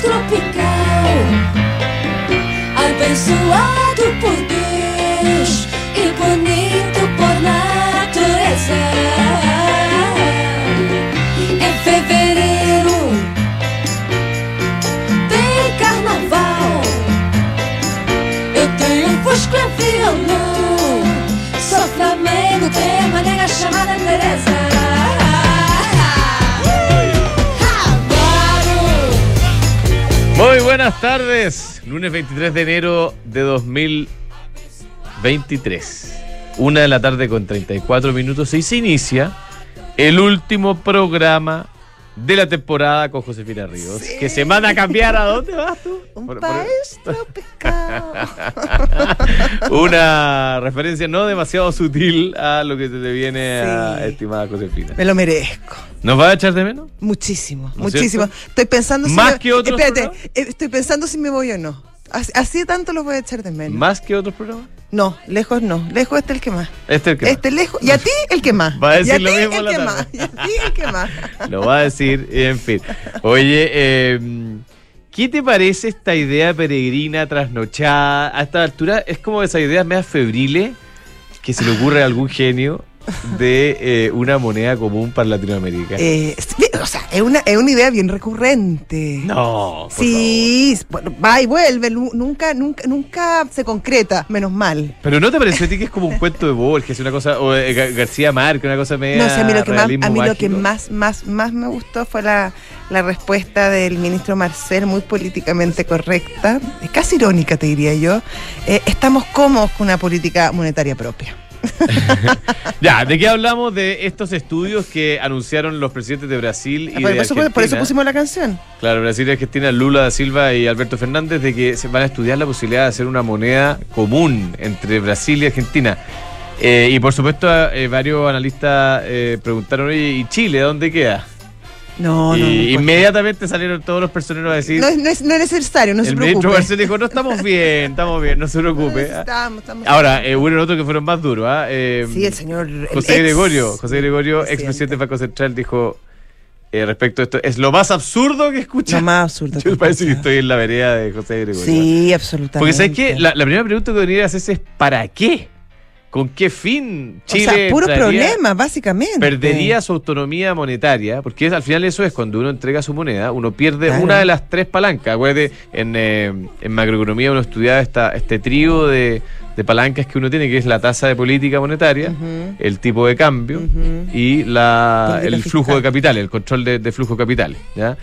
tropical, abençoado por buenas tardes. Lunes 23 de enero de 2023. Una de la tarde con 34 minutos y se inicia el último programa de la temporada con Josefina Ríos. Que se manda a cambiar a dónde vas tú. Un Por- por- país tropical. Una referencia no demasiado sutil a lo que te viene a Sí. estimada Josefina. Me lo merezco. ¿Nos va a echar de menos? Muchísimo, ¿No es muchísimo. cierto? Estoy pensando si ¿Más me- que otros Espérate, programas? eh, estoy pensando si me voy o no. Así, así tanto los voy a echar de menos. ¿Más que otros programas? No, lejos no. Lejos este el que más. Este es el que Este lejos. Y a ti el que más. Va a decir y a lo mismo el la que tarde. más. Y a ti el que más. Lo va a decir, en fin. Oye, eh, ¿qué te parece esta idea peregrina, trasnochada? A esta altura es como esas ideas medias febriles que se le ocurre a algún genio de eh, una moneda común para Latinoamérica. Eh, o sea, es una, es una idea bien recurrente. no, por Sí, va y vuelve, nu- nunca, nunca, nunca se concreta, menos mal. Pero ¿no te parece a ti que es como un cuento de Borges, una cosa, o eh, Ga- García Márquez, una cosa media No sé, a mí lo que más, a mí lo que más, más, más me gustó fue la, la respuesta del ministro Marcel, muy políticamente correcta, es casi irónica, te diría yo. Eh, estamos cómodos con una política monetaria propia. Ya, ¿de qué hablamos? De estos estudios que anunciaron los presidentes de Brasil y Ah, por, de eso, por eso Argentina. pusimos la canción. Claro, Brasil y Argentina, Lula da Silva y Alberto Fernández, de que se van a estudiar la posibilidad de hacer una moneda común entre Brasil y Argentina. Eh, y por supuesto, eh, varios analistas eh, preguntaron, oye, ¿y Chile dónde queda? No, y no, no. inmediatamente salieron todos los personeros a decir, no, es, no es- no es necesario, no se el ministro preocupe. Marcel dijo, no, estamos bien, estamos bien, no se preocupe. Estamos, estamos- Ahora, eh, hubo otros que fueron más duros. ¿ah? Eh, sí, el señor. José Gregorio, José Gregorio, presidente. expresidente del Banco Central, dijo eh, respecto a esto, es lo más absurdo que escucha. Lo más absurdo. Yo que parece que estoy en la vereda de José Gregorio. Sí, absolutamente. Porque ¿sabes qué? La, la primera pregunta que debería hacerse es ¿para qué? ¿Con qué fin Chile o sea, puro problema, básicamente. perdería su autonomía monetaria? Porque es- al final eso es cuando uno entrega su moneda, uno pierde Claro. una de las tres palancas. Acuérdate, en, eh, en macroeconomía uno estudiaba esta, este trío de, de palancas que uno tiene, que es la tasa de política monetaria, el tipo de cambio y la, el flujo de capitales, el control de, de flujo de capitales. ¿ya?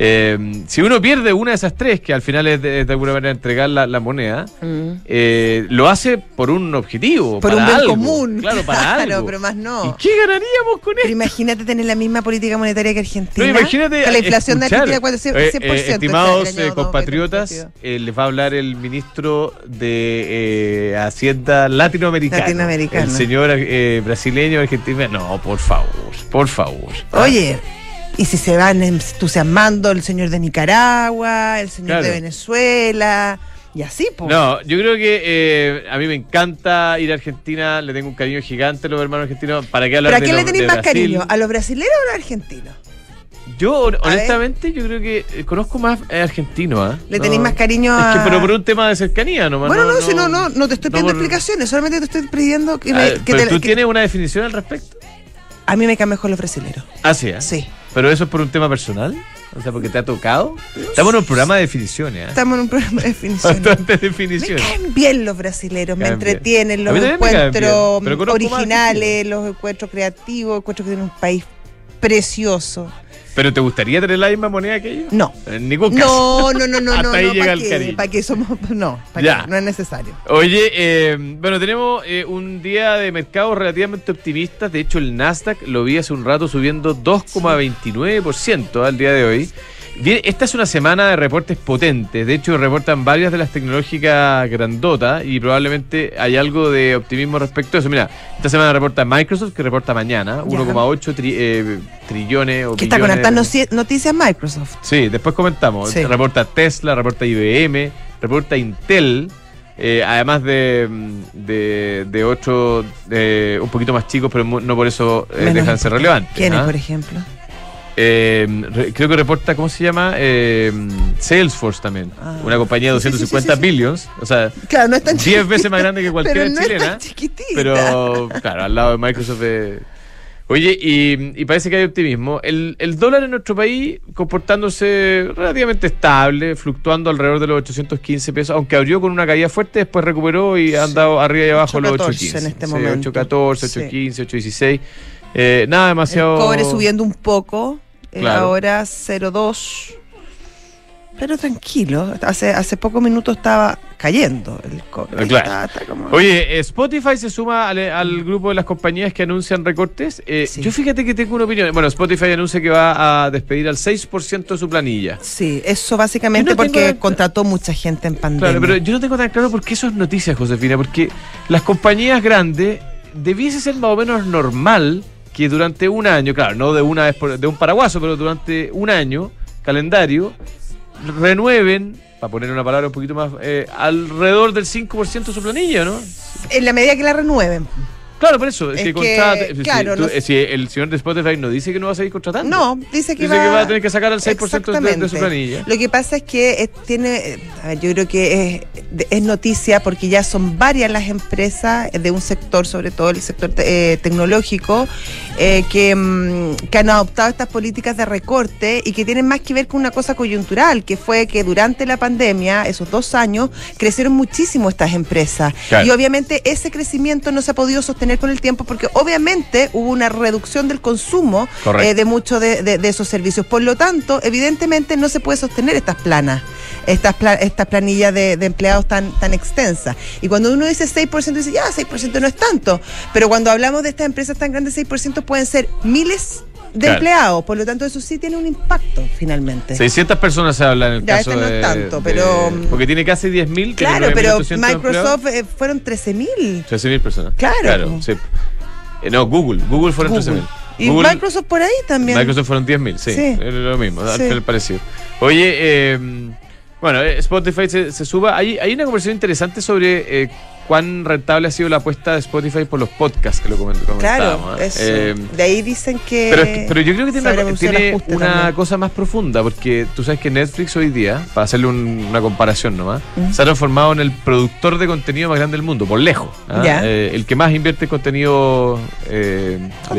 Eh, si uno pierde una de esas tres, que al final es de, es de alguna manera entregar la, la moneda, Mm. eh, lo hace por un objetivo. Por para un bien algo. común. Claro, para Claro, algo. pero más no. ¿Y qué ganaríamos con Pero esto? imagínate tener la misma política monetaria que Argentina. No, imagínate Que la inflación escuchar, de Argentina cuál es 100%. eh, 100% eh, este estimados año eh, 2022. compatriotas, eh, les va a hablar el ministro de eh, Hacienda latinoamericana. Latinoamericano. El señor eh, brasileño, argentino. No, por favor, por favor. ¿ah? Y si se van entusiasmando el señor de Nicaragua, el señor Claro. de Venezuela, y así, pues. No, yo creo que eh, a mí me encanta ir a Argentina, le tengo un cariño gigante a los hermanos argentinos. ¿Para qué hablar ¿Pero a de quién le tenéis más Brasil? cariño? ¿A los brasileños o a los argentinos? Yo, ver. honestamente, yo creo que eh, conozco más eh, argentino, ¿ah? ¿Le No. tenéis más cariño a.? Es que, pero por un tema de cercanía nomás. Bueno, no, si no, no, no te estoy no pidiendo por- explicaciones, solamente te estoy pidiendo que, me- Ah, que pero te- tú que- tienes una definición al respecto. A mí me caen mejor los brasileños. Ah, sí, ¿ah? Sí. Pero eso es por un tema personal. O sea, porque te ha tocado. Estamos en un programa de definiciones, ¿ah? Estamos en un programa de definiciones. Bastantes Me definiciones. caen bien los brasileros, me entretienen, los me encuentros originales, los encuentros creativos, encuentro que tienen un país precioso. ¿Pero te gustaría tener la misma moneda que ellos? No. En ningún caso. No, no, no, no, Hasta no, ahí no, llega ¿para el cariño. ¿Para qué somos? No, ¿para qué? No es necesario. Oye, eh, bueno, tenemos eh, un día de mercados relativamente optimistas. De hecho, el Nasdaq lo vi hace un rato subiendo 2,29% al día de hoy. Bien, esta es una semana de reportes potentes. De hecho, reportan varias de las tecnológicas grandotas y probablemente hay algo de optimismo respecto a eso. Mira, esta semana reporta Microsoft, que reporta mañana, Ya. 1,8 tri- eh, trillones o Que está con billones hartas de- noci- noticias Microsoft. Sí, después comentamos. Sí. Reporta Tesla, reporta IBM, reporta Intel, eh, además de, mm, de, de otros un poquito más chicos, pero no por eso eh, dejan de ser relevantes. ¿Quiénes, ¿ah? por ejemplo? Eh, re- creo que reporta, ¿cómo se llama? Eh, Salesforce también. Ah. Una compañía de Sí, sí, sí, 250 sí, sí. billions. O sea, Claro, no es tan 10 chiquitita, veces más grande que cualquiera pero no chilena. Es tan chiquitita. Pero, claro, al lado de Microsoft. eh. Oye, y, y parece que hay optimismo. El, el dólar en nuestro país comportándose relativamente estable, fluctuando alrededor de los 815 pesos, aunque abrió con una caída fuerte, después recuperó y ha andado arriba y abajo los 8.14 815. en este momento. 814, Sí. 815, 816. Eh, nada demasiado. El cobre subiendo un poco, eh, Claro. ahora 0,2. Pero tranquilo, hace, hace pocos minutos estaba cayendo el cobre. Eh, claro. Está- está como- Oye, eh, Spotify se suma al, al grupo de las compañías que anuncian recortes. Eh, Sí. Yo fíjate que tengo una opinión. Bueno, Spotify anuncia que va a despedir al 6% de su planilla. Sí, eso básicamente no porque contrató mucha gente en pandemia. Claro, pero yo no tengo tan claro por qué eso es noticia, Josefina, porque las compañías grandes debiese ser más o menos normal que durante un año, claro, no de una vez por- de un paraguaso, pero durante un año calendario renueven, para poner una palabra un poquito más, eh, alrededor del 5% de su planilla, ¿no? En la medida que la renueven. Claro, por eso, es Es que, que, contrate- si, claro, tú- no- eh, si el señor de Spotify no dice que no va a seguir contratando. No, dice que, Dice que va a tener que sacar al 6% de- de, su planilla. Lo que pasa es que eh, tiene, eh, a ver, yo creo que es, noticia porque ya son varias las empresas eh, de un sector, sobre todo el sector te- eh, tecnológico, eh, que, mm, que han adoptado estas políticas de recorte y que tienen más que ver con una cosa coyuntural, que fue que durante la pandemia, esos dos años, crecieron muchísimo estas empresas. Claro. Y obviamente ese crecimiento no se ha podido sostener con el tiempo porque obviamente hubo una reducción del consumo eh, de muchos de, de- de esos servicios. Por lo tanto, evidentemente no se puede sostener estas planas, estas, pla- estas planillas de, de empleados tan, tan extensas. Y cuando uno dice 6%, dice, ya, 6% no es tanto. Pero cuando hablamos de estas empresas tan grandes, 6% pueden ser miles de Claro. empleados. Por lo tanto, eso sí tiene un impacto finalmente. 600 personas se habla en el Ya, caso este no es de, tanto, de- pero- porque tiene casi 10.000. tiene Claro, pero 9.800 empleados. Microsoft eh, fueron 13.000. 13.000 personas. Claro. Claro, sí. Eh, no, Google. Google fueron Google. 13.000. Y Google- Microsoft por ahí también. Microsoft fueron 10.000, sí. Sí. Es lo mismo, Sí. parecido. Oye, eh, bueno, eh, Spotify se, se suba. Hay, hay una conversación interesante sobre eh, cuán rentable ha sido la apuesta de Spotify por los podcasts que lo coment- Claro, comentábamos. ¿eh? eso. Eh, de ahí dicen que. pero, pero yo creo que tiene, una, tiene una también. cosa más profunda, porque tú sabes que Netflix hoy día, para hacerle un- una comparación nomás, se ha transformado en el productor de contenido más grande del mundo, por lejos. ¿ah? Eh, el que más invierte en contenido de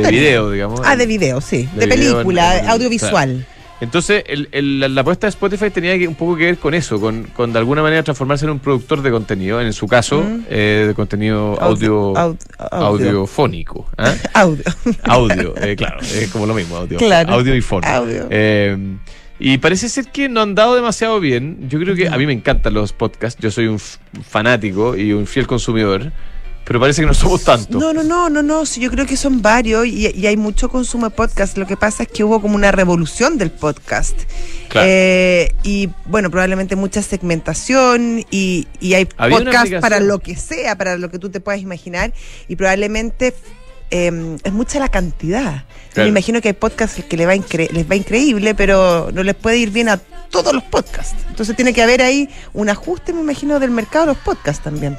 video, digamos. Ah, de video, sí. De De, video película, en- en- audiovisual. Entonces, el- el- la, la apuesta de Spotify tenía que, un poco que ver con eso, con, con de alguna manera transformarse en un productor de contenido, en su caso, Mm. eh, de contenido audio, Aud- audio. audiofónico. ¿ah? Audio. Audio, eh, claro, es como lo mismo, audio. Claro. Audio y fono. Audio. Eh, y parece ser que no han dado demasiado bien. Yo creo que a mí me encantan los podcasts, yo soy un fanático y un fiel consumidor, pero parece que no somos tanto. No, no, no, no, no. yo creo que son varios y, y hay mucho consumo de podcast. Lo que pasa es que hubo como una revolución del podcast. Claro. Eh, y bueno, probablemente mucha segmentación y, y hay podcast para lo que sea, para lo que tú te puedas imaginar. Y probablemente eh, es mucha la cantidad. Claro. Me imagino que hay podcasts que le va les va increíble, pero no les puede ir bien a todos los podcasts. Entonces tiene que haber ahí un ajuste, me imagino, del mercado de los podcasts también.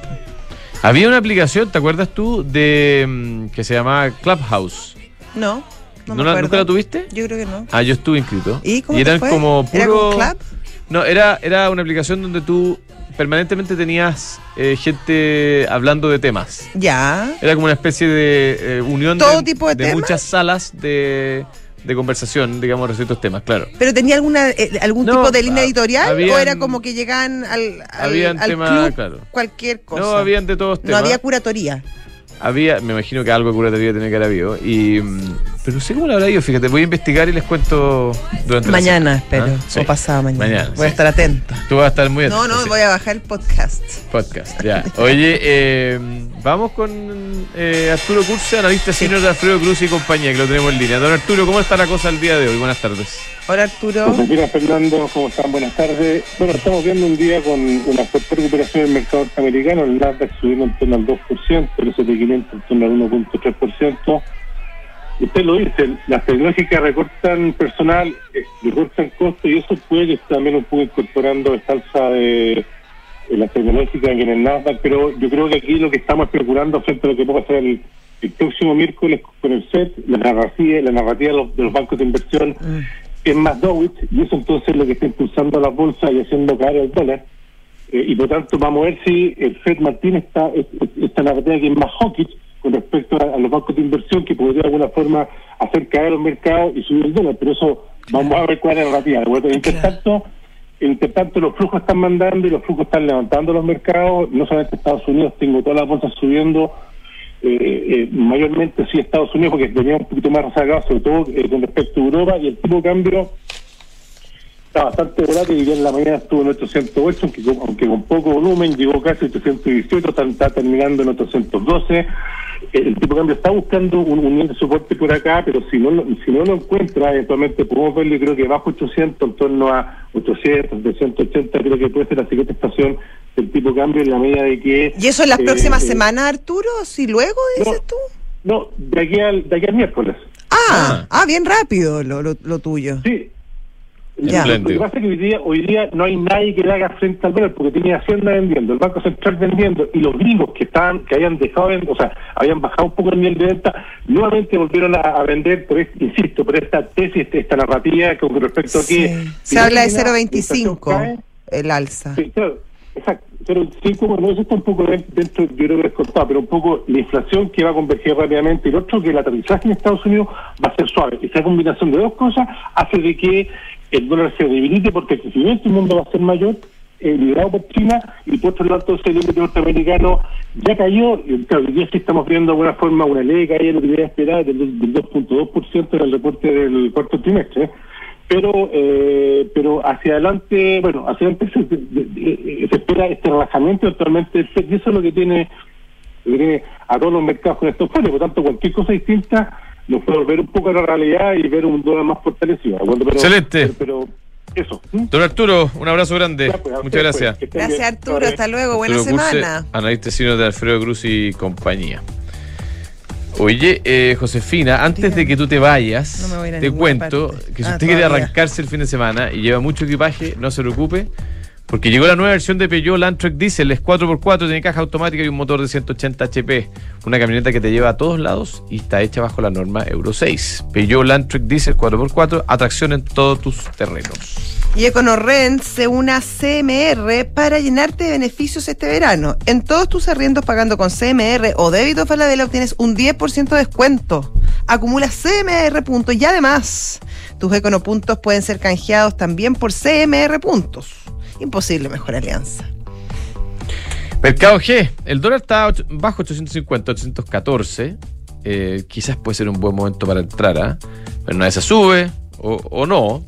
Había una aplicación, ¿te acuerdas tú? de mm, que se llamaba Clubhouse. No, no, ¿No me la-. ¿Nunca la tuviste? Yo creo que no. Ah, yo estuve inscrito. ¿Y cómo te eran fue? como puro. ¿Era club? No, era, era una aplicación donde tú permanentemente tenías eh, gente hablando de temas. Ya. Era como una especie de eh, unión ¿Todo de, tipo de temas? muchas salas de, de conversación, digamos, respecto a estos temas, claro. ¿Pero tenía alguna eh, algún No, tipo de línea ha- editorial habían- o era como que llegaban al, al, habían al temas, club claro. cualquier cosa? No, habían de todos No temas. había curatoría. Había, me imagino que algo de curatoría tenía que haber habido. Y, mm, pero no sé cómo lo habrá ido, fíjate. Voy a investigar y les cuento durante Mañana, espero. ¿Ah? Sí. O pasado mañana. Mañana, Voy a estar atento. Tú vas a estar muy No, atento, no, sí. voy a bajar el podcast. Podcast, ya. Oye, eh, vamos con eh, Arturo Curse, analista senior de Alfredo Cruz y compañía, que lo tenemos en línea. Don Arturo, ¿cómo está la cosa el día de hoy? Buenas tardes. Hola Arturo. Josefina Fernando, ¿cómo están? Buenas tardes. Bueno, estamos viendo un día con una fuerte recuperación del mercado norteamericano, el Nasdaq subiendo en torno al 2%, el S&P 500 en torno al 1.3%. Usted lo dice, las tecnológicas recortan personal, eh, recortan costos y eso puede también un poco incorporando esta alza de, de las tecnológicas en el Nasdaq, pero yo creo que aquí lo que estamos especulando frente a lo que puede pasar el, el próximo miércoles con el FED, la narrativa, la narrativa de los, de los bancos de inversión Mm. es más dovish y eso entonces es lo que está impulsando las bolsas y haciendo caer el dólar. Eh, y por tanto vamos a ver si el FED mantiene esta, es- es- esta narrativa que es más hawkish con respecto a, a los bancos de inversión que podría de alguna forma hacer caer los mercados y subir el dólar. Pero eso vamos a ver cuál es la narrativa. Entre Claro. tanto, entre tanto, los flujos están mandando y los flujos están levantando los mercados. No solamente Estados Unidos, tengo todas las bolsas subiendo. eh, eh, mayormente sí Estados Unidos, porque venía un poquito más rezagado, sobre todo eh, con respecto a Europa, y el tipo de cambio está bastante volátil. Y ya en la mañana estuvo en 808, aunque con, aunque con poco volumen, llegó casi a 818, está, está terminando en 812. Eh, El tipo de cambio está buscando un, un nivel de soporte por acá, pero si no, lo- si no lo encuentra, eventualmente podemos verlo, y creo que bajo 800, en torno a 800, 780, creo que puede ser la siguiente estación del tipo de cambio en la medida de que... ¿Y eso en las eh, próximas eh, semanas, Arturo? ¿Si luego dices no. tú? No, de aquí al, de aquí al miércoles. Ah, ah, bien rápido lo, lo, lo tuyo. Sí. Ya. Lo que pasa es que hoy día, hoy día no hay nadie que le haga frente al dólar porque tiene Hacienda vendiendo, el Banco Central vendiendo y los gringos que estaban, que habían dejado, de- o sea, habían bajado un poco el nivel de venta, nuevamente volvieron a, a vender, por este- insisto, por esta tesis, esta narrativa con respecto a que... Sí. Se habla de termina, la inflación 0.25 cae, el alza. Sí, claro, exacto. Pero sí, como no, eso está un poco de- dentro, yo creo que es cortado, pero un poco la inflación que va a converger rápidamente y el otro que el aterrizaje en Estados Unidos va a ser suave. Esa combinación de dos cosas hace de que el dólar se debilite porque el crecimiento del mundo va a ser mayor, eh, liderado por China, y por otro lado entonces el índice norteamericano ya cayó, y claro, hoy día sí estamos viendo de alguna forma una leve caída, lo que debería esperar del, del 2.2% en el reporte del cuarto trimestre. Pero eh, pero hacia adelante bueno hacia adelante se, se espera este relajamiento actualmente y eso es lo que tiene, lo a todos los mercados con estos fondos por tanto cualquier cosa distinta nos puede volver un poco a la realidad y ver un dólar más fortalecido. Pero- Excelente. pero, pero eso ¿m? Don Arturo, un abrazo grande. Ya, pues, Muchas gracias. pues, Gracias, bien. Arturo. Hasta luego. Buena Arturo Curse, semana. analista senior de Alfredo Cruz y compañía. Oye, eh, Josefina, antes de que tú te vayas, No te cuento parte. que si Ah, usted quiere todavía. arrancarse el fin de semana y lleva mucho equipaje, no se preocupe, porque llegó la nueva versión de Peugeot Landtrek Diesel, es 4x4, tiene caja automática y un motor de 180 HP. Una camioneta que te lleva a todos lados y está hecha bajo la norma Euro 6. Peugeot Landtrek Diesel 4x4, atracción en todos tus terrenos. Y EconoRent se une a CMR para llenarte de beneficios este verano. En todos tus arriendos pagando con CMR o débito Falabella obtienes un 10% de descuento. Acumula CMR puntos y además tus Econo puntos pueden ser canjeados también por CMR puntos. Imposible mejor alianza. Mercado G, el dólar está ocho- bajo 850, 814. Eh, quizás puede ser un buen momento para entrar, ¿ah? pero una vez se sube o, o no.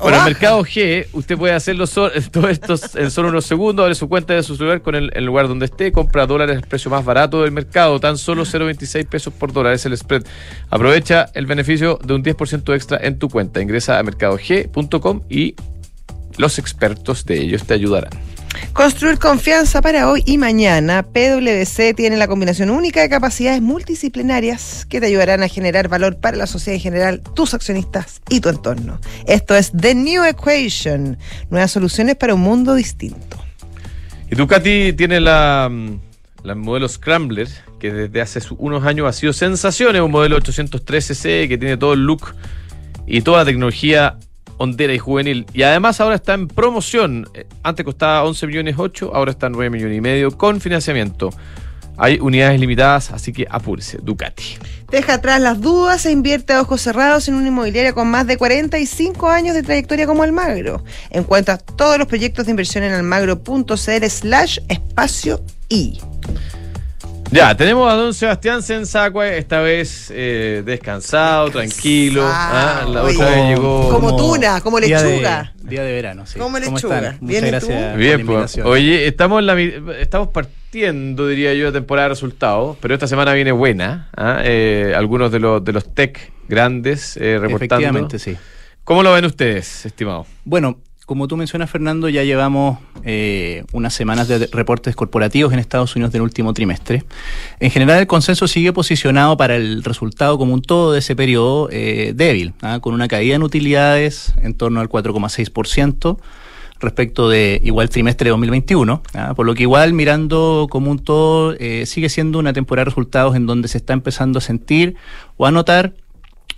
Bueno, el mercado G, usted puede hacerlo so- todo esto en solo unos segundos, abre su cuenta de su celular con el, el lugar donde esté, compra dólares al precio más barato del mercado, tan solo 0.26 pesos por dólar, es el spread. Aprovecha el beneficio de un 10% extra en tu cuenta. Ingresa a mercadog.com y los expertos de ellos te ayudarán. Construir confianza para hoy y mañana. PwC tiene la combinación única de capacidades multidisciplinarias que te ayudarán a generar valor para la sociedad en general, tus accionistas y tu entorno. Esto es The New Equation, nuevas soluciones para un mundo distinto. Y Ducati tiene la, mm, la modelo Scrambler, que desde hace unos años ha sido sensación. Es un modelo 813C que tiene todo el look y toda la tecnología hondera y juvenil. Y además ahora está en promoción. Eh, Antes costaba 11 millones 8, ahora está en 9 millones y medio con financiamiento. Hay unidades limitadas, así que apúrese, Ducati. Deja atrás las dudas e invierte a ojos cerrados en una inmobiliaria con más de 45 años de trayectoria como Almagro. Encuentra todos los proyectos de inversión en almagro.cl slash espacio y. Ya, tenemos a don Sebastián Sensacue, esta vez eh, descansado, tranquilo. Ah, la oye. otra vez llegó. Como tuna, como día de- lechuga. Día de, verano, sí. Como ¿Cómo lechuga. Bien, ¿y Muchas gracias. por la Bien, pues. Oye, estamos, en la, estamos partiendo, diría yo, de temporada de resultados, pero esta semana viene buena. ¿ah? Eh, algunos de los, de los tech grandes eh, reportando. Efectivamente, sí. ¿Cómo lo ven ustedes, estimado? Bueno, como tú mencionas, Fernando, ya llevamos eh, unas semanas de reportes corporativos en Estados Unidos del último trimestre. En general, el consenso sigue posicionado para el resultado como un todo de ese periodo eh, débil, ¿ah? con una caída en utilidades en torno al 4,6%. respecto de igual trimestre de 2021, ¿ah? por lo que igual mirando como un todo eh, sigue siendo una temporada de resultados en donde se está empezando a sentir o a notar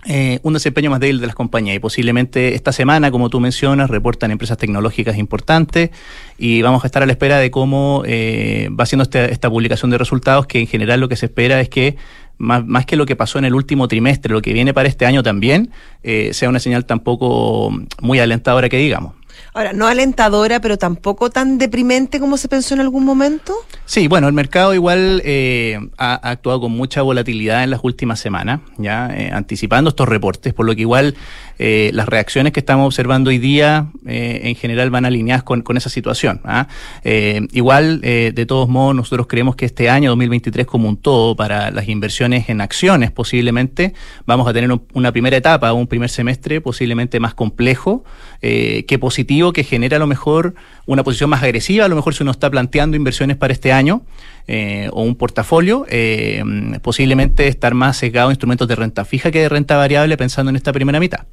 eh, un desempeño más débil de las compañías y posiblemente esta semana, como tú mencionas, reportan empresas tecnológicas importantes y vamos a estar a la espera de cómo eh, va siendo este, esta publicación de resultados que en general lo que se espera es que más, más, que lo que pasó en el último trimestre, lo que viene para este año también, eh, sea una señal tampoco muy alentadora que digamos. Ahora, no alentadora, pero tampoco tan deprimente como se pensó en algún momento. Sí, bueno, el mercado igual eh, ha, actuado con mucha volatilidad en las últimas semanas, ya eh, anticipando estos reportes, por lo que igual eh, las reacciones que estamos observando hoy día eh, en general van alineadas con, con esa situación. ¿ah? Igual, de todos modos, nosotros creemos que este año 2023 como un todo, para las inversiones en acciones posiblemente, vamos a tener un, una primera etapa, un primer semestre posiblemente más complejo que positivo, que genera a lo mejor una posición más agresiva, a lo mejor si uno está planteando inversiones para este año. Eh, o un portafolio, eh, posiblemente estar más sesgado a instrumentos de renta fija que de renta variable pensando en esta primera mitad.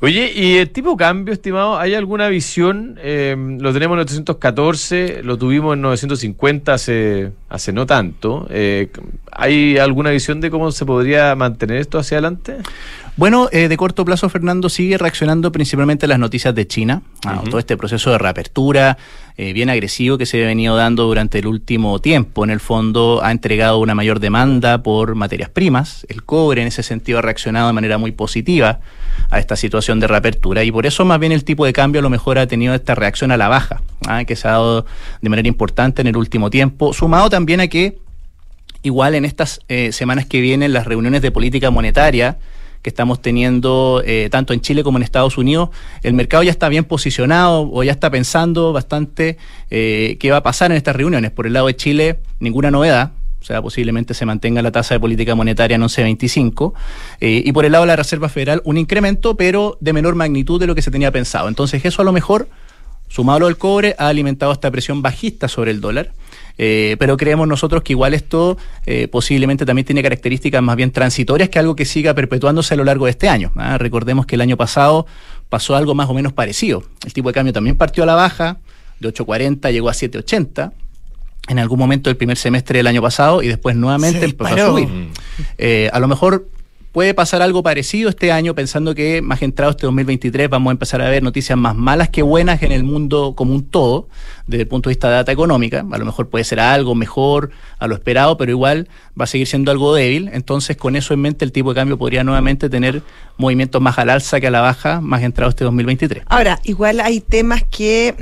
Oye, ¿y el tipo de cambio, estimado? ¿Hay alguna visión? Eh, lo tenemos en 814, lo tuvimos en 950 hace, hace no tanto. ¿Hay alguna visión de cómo se podría mantener esto hacia adelante? Bueno, eh, de corto plazo, Fernando sigue reaccionando principalmente a las noticias de China, a uh -huh. todo este proceso de reapertura eh, bien agresivo que se ha venido dando durante el último tiempo. En el fondo ha entregado una mayor demanda por materias primas. El cobre en ese sentido ha reaccionado de manera muy positiva a esta situación de reapertura y por eso más bien el tipo de cambio a lo mejor ha tenido esta reacción a la baja, ¿ah? que se ha dado de manera importante en el último tiempo, sumado también a que igual en estas eh, semanas que vienen las reuniones de política monetaria, que estamos teniendo eh, tanto en Chile como en Estados Unidos, el mercado ya está bien posicionado o ya está pensando bastante eh, qué va a pasar en estas reuniones. Por el lado de Chile, ninguna novedad. O sea, posiblemente se mantenga la tasa de política monetaria en 11.25. Eh, y por el lado de la Reserva Federal, un incremento, pero de menor magnitud de lo que se tenía pensado. Entonces, eso a lo mejor, sumado al cobre, ha alimentado esta presión bajista sobre el dólar. Eh, pero creemos nosotros que igual esto eh, posiblemente también tiene características más bien transitorias que algo que siga perpetuándose a lo largo de este año. ¿ah? Recordemos que el año pasado pasó algo más o menos parecido. El tipo de cambio también partió a la baja, de 8.40 llegó a 7.80 en algún momento del primer semestre del año pasado y después nuevamente empezó a subir. Eh, a lo mejor Puede pasar algo parecido este año, pensando que más entrado este 2023 vamos a empezar a ver noticias más malas que buenas en el mundo como un todo, desde el punto de vista de data económica. A lo mejor puede ser algo mejor a lo esperado, pero igual va a seguir siendo algo débil. Entonces, con eso en mente, el tipo de cambio podría nuevamente tener movimientos más al alza que a la baja, más entrado este 2023. Ahora, igual hay temas que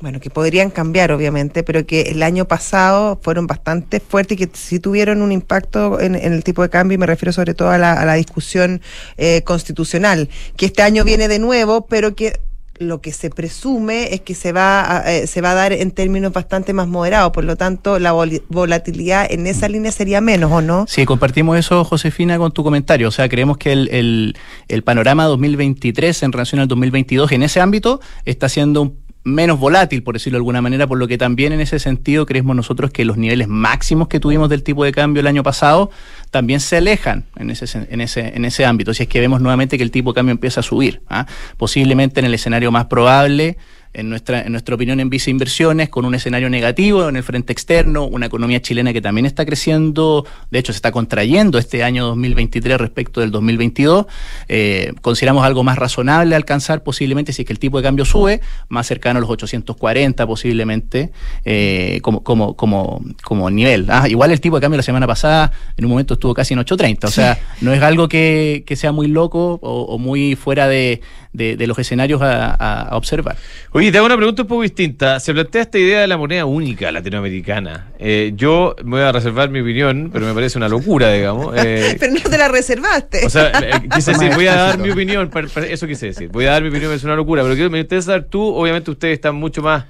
bueno, que podrían cambiar obviamente, pero que el año pasado fueron bastante fuertes y que sí tuvieron un impacto en, en el tipo de cambio, y me refiero sobre todo a la, a la discusión eh, constitucional, que este año viene de nuevo, pero que lo que se presume es que se va a, eh, se va a dar en términos bastante más moderados, por lo tanto la vol volatilidad en esa línea sería menos, ¿o no? Sí, compartimos eso, Josefina, con tu comentario. O sea, creemos que el, el, el panorama 2023 en relación al 2022 en ese ámbito está siendo un menos volátil, por decirlo de alguna manera, por lo que también en ese sentido creemos nosotros que los niveles máximos que tuvimos del tipo de cambio el año pasado también se alejan en ese, en ese, en ese ámbito, si es que vemos nuevamente que el tipo de cambio empieza a subir. ¿ah? Posiblemente en el escenario más probable en nuestra, en nuestra opinión, en Visa Inversiones, con un escenario negativo en el frente externo, una economía chilena que también está creciendo, de hecho se está contrayendo este año 2023 respecto del 2022. Eh, consideramos algo más razonable alcanzar posiblemente si es que el tipo de cambio sube, más cercano a los 840 posiblemente eh, como, como, como, como nivel. Ah, igual el tipo de cambio la semana pasada en un momento estuvo casi en 830, o sea, sí. no es algo que, que, sea muy loco o, o muy fuera de, de, de, los escenarios a, a, a observar. Oye, te hago una pregunta un poco distinta. Se plantea esta idea de la moneda única latinoamericana. Eh, yo me voy a reservar mi opinión, pero me parece una locura, digamos. Eh, pero no te la reservaste. O sea, eh, quise decir, voy a dar mi opinión, para, para eso quise decir. Voy a dar mi opinión, es una locura, pero quiero, me interesa saber tú, obviamente ustedes están mucho más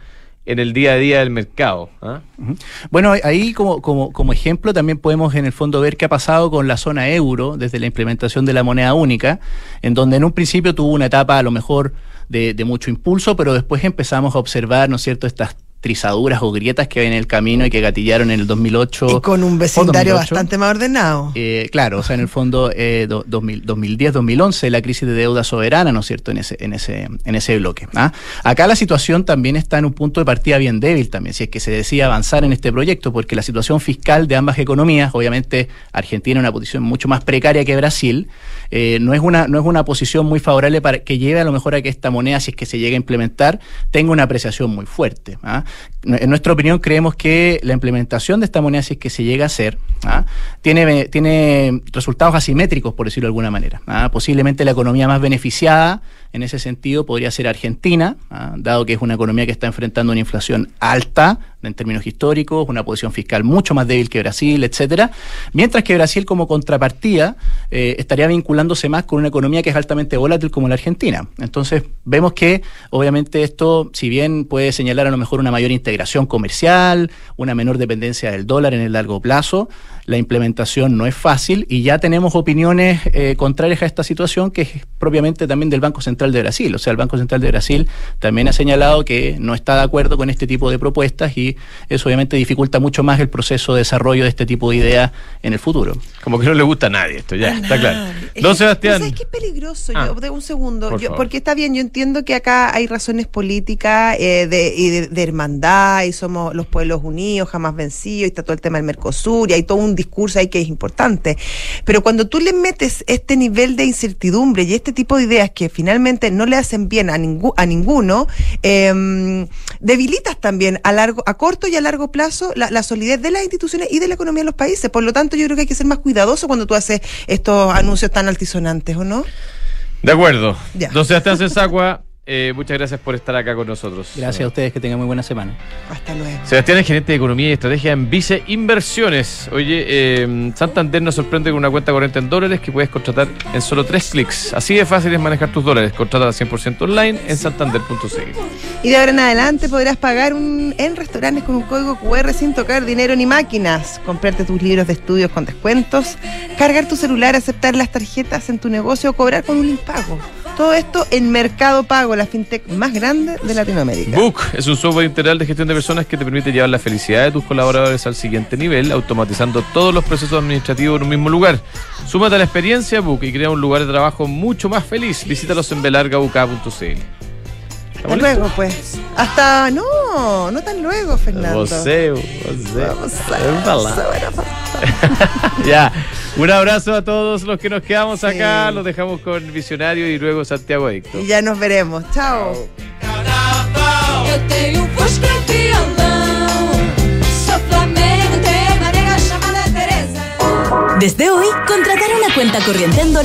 en el día a día del mercado. ¿ah? Bueno, ahí como, como, como, ejemplo también podemos en el fondo ver qué ha pasado con la zona euro desde la implementación de la moneda única, en donde en un principio tuvo una etapa a lo mejor de, de mucho impulso, pero después empezamos a observar, ¿no es cierto?, estas trizaduras o grietas que hay en el camino y que gatillaron en el 2008. Y con un vecindario bastante más ordenado. Eh, claro, o sea, en el fondo eh, 2010-2011, la crisis de deuda soberana, ¿no es cierto?, en ese, en ese, en ese bloque. ¿ah? Acá la situación también está en un punto de partida bien débil también, si es que se decía avanzar en este proyecto, porque la situación fiscal de ambas economías, obviamente Argentina en una posición mucho más precaria que Brasil, eh, no, es una, no es una posición muy favorable para que lleve a lo mejor a que esta moneda, si es que se llega a implementar, tenga una apreciación muy fuerte. ¿ah? En nuestra opinión, creemos que la implementación de esta moneda, si es que se llega a hacer, ¿ah? tiene, tiene resultados asimétricos, por decirlo de alguna manera. ¿ah? Posiblemente la economía más beneficiada en ese sentido podría ser Argentina, ¿ah? dado que es una economía que está enfrentando una inflación alta en términos históricos, una posición fiscal mucho más débil que Brasil, etcétera, mientras que Brasil como contrapartida eh, estaría vinculándose más con una economía que es altamente volátil como la Argentina. Entonces vemos que obviamente esto, si bien puede señalar a lo mejor una mayor integración comercial, una menor dependencia del dólar en el largo plazo, la implementación no es fácil y ya tenemos opiniones eh, contrarias a esta situación que es propiamente también del Banco Central de Brasil. O sea, el Banco Central de Brasil también ha señalado que no está de acuerdo con este tipo de propuestas y eso obviamente dificulta mucho más el proceso de desarrollo de este tipo de ideas en el futuro. Como que no le gusta a nadie esto, ya, está claro. Don Sebastián. ¿Sabes qué es peligroso? Ah. yo, de un segundo, porque está bien, yo entiendo que acá hay razones políticas eh, de, y de, hermandad y somos los pueblos unidos, jamás vencidos, y está todo el tema del Mercosur y hay todo un discurso ahí que es importante. Pero cuando tú le metes este nivel de incertidumbre y este tipo de ideas que finalmente no le hacen bien a, a ninguno, em, debilitas también a largo, a corto y a largo plazo la, solidez de las instituciones y de la economía de los países. Por lo tanto, yo creo que hay que ser más cuidadoso cuando tú haces estos anuncios tan altisonantes, ¿o no? De acuerdo. Ya. Don Sebastián Sensacua, eh, muchas gracias por estar acá con nosotros. Gracias a ustedes, que tengan muy buena semana. Hasta luego. Sebastián es gerente de Economía y Estrategia en Vice Inversiones. Oye, eh, Santander nos sorprende con una cuenta corriente en dólares que puedes contratar en solo tres clics. Así de fácil es manejar tus dólares. Contrata al 100% online en santander.cl. Y de ahora en adelante podrás pagar un, en restaurantes con un código QR sin tocar dinero ni máquinas. Comprarte tus libros de estudios con descuentos, cargar tu celular, aceptar las tarjetas en tu negocio o cobrar con un impago. Todo esto en Mercado Pago, la fintech más grande de Latinoamérica. Book es un software integral de gestión de personas que te permite llevar la felicidad de tus colaboradores al siguiente nivel, automatizando todos los procesos administrativos en un mismo lugar. Súmate a la experiencia Book y crea un lugar de trabajo mucho más feliz. Visítalos en belargauk.cl. Hasta luego, pues. Hasta. No, no tan luego, Fernando. Você, você. ya. Un abrazo a todos los que nos quedamos acá. Los dejamos con Visionario y luego Santiago Adicto. Y ya nos veremos. Chao. Desde hoy, contratar una cuenta corriente en